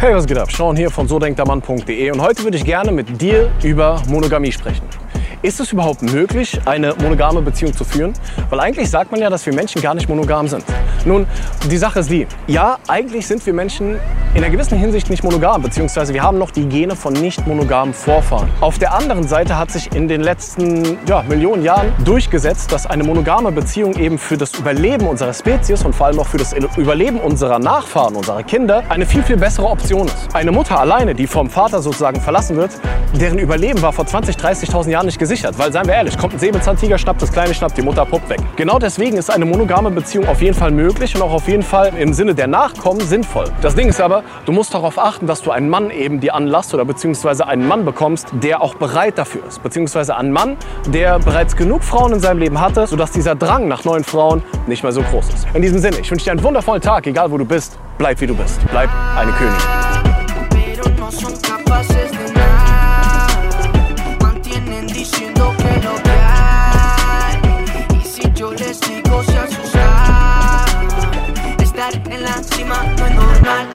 Hey, was geht ab? Sean hier von sodenktermann.de und heute würde ich gerne mit dir über Monogamie sprechen. Ist es überhaupt möglich, eine monogame Beziehung zu führen? Weil eigentlich sagt man ja, dass wir Menschen gar nicht monogam sind. Nun, die Sache ist die, ja, eigentlich sind wir Menschen in einer gewissen Hinsicht nicht monogam, beziehungsweise wir haben noch die Gene von nicht monogamen Vorfahren. Auf der anderen Seite hat sich in den letzten ja, Millionen Jahren durchgesetzt, dass eine monogame Beziehung eben für das Überleben unserer Spezies und vor allem auch für das Überleben unserer Nachfahren, unserer Kinder, eine viel, viel bessere Option ist. Eine Mutter alleine, die vom Vater sozusagen verlassen wird, deren Überleben war vor 20, 30.000 Jahren nicht gesichert. Weil, seien wir ehrlich, kommt ein Säbelzahntiger, schnappt das kleine, schnappt die Mutter, puppt weg. Genau deswegen ist eine monogame Beziehung auf jeden Fall möglich und auch auf jeden Fall im Sinne der Nachkommen sinnvoll. Das Ding ist aber, du musst darauf achten, dass du einen Mann eben dir anlasst oder beziehungsweise einen Mann bekommst, der auch bereit dafür ist. Beziehungsweise einen Mann, der bereits genug Frauen in seinem Leben hatte, sodass dieser Drang nach neuen Frauen nicht mehr so groß ist. In diesem Sinne, ich wünsche dir einen wundervollen Tag, egal wo du bist. Bleib wie du bist. Bleib eine Königin. La cima no es normal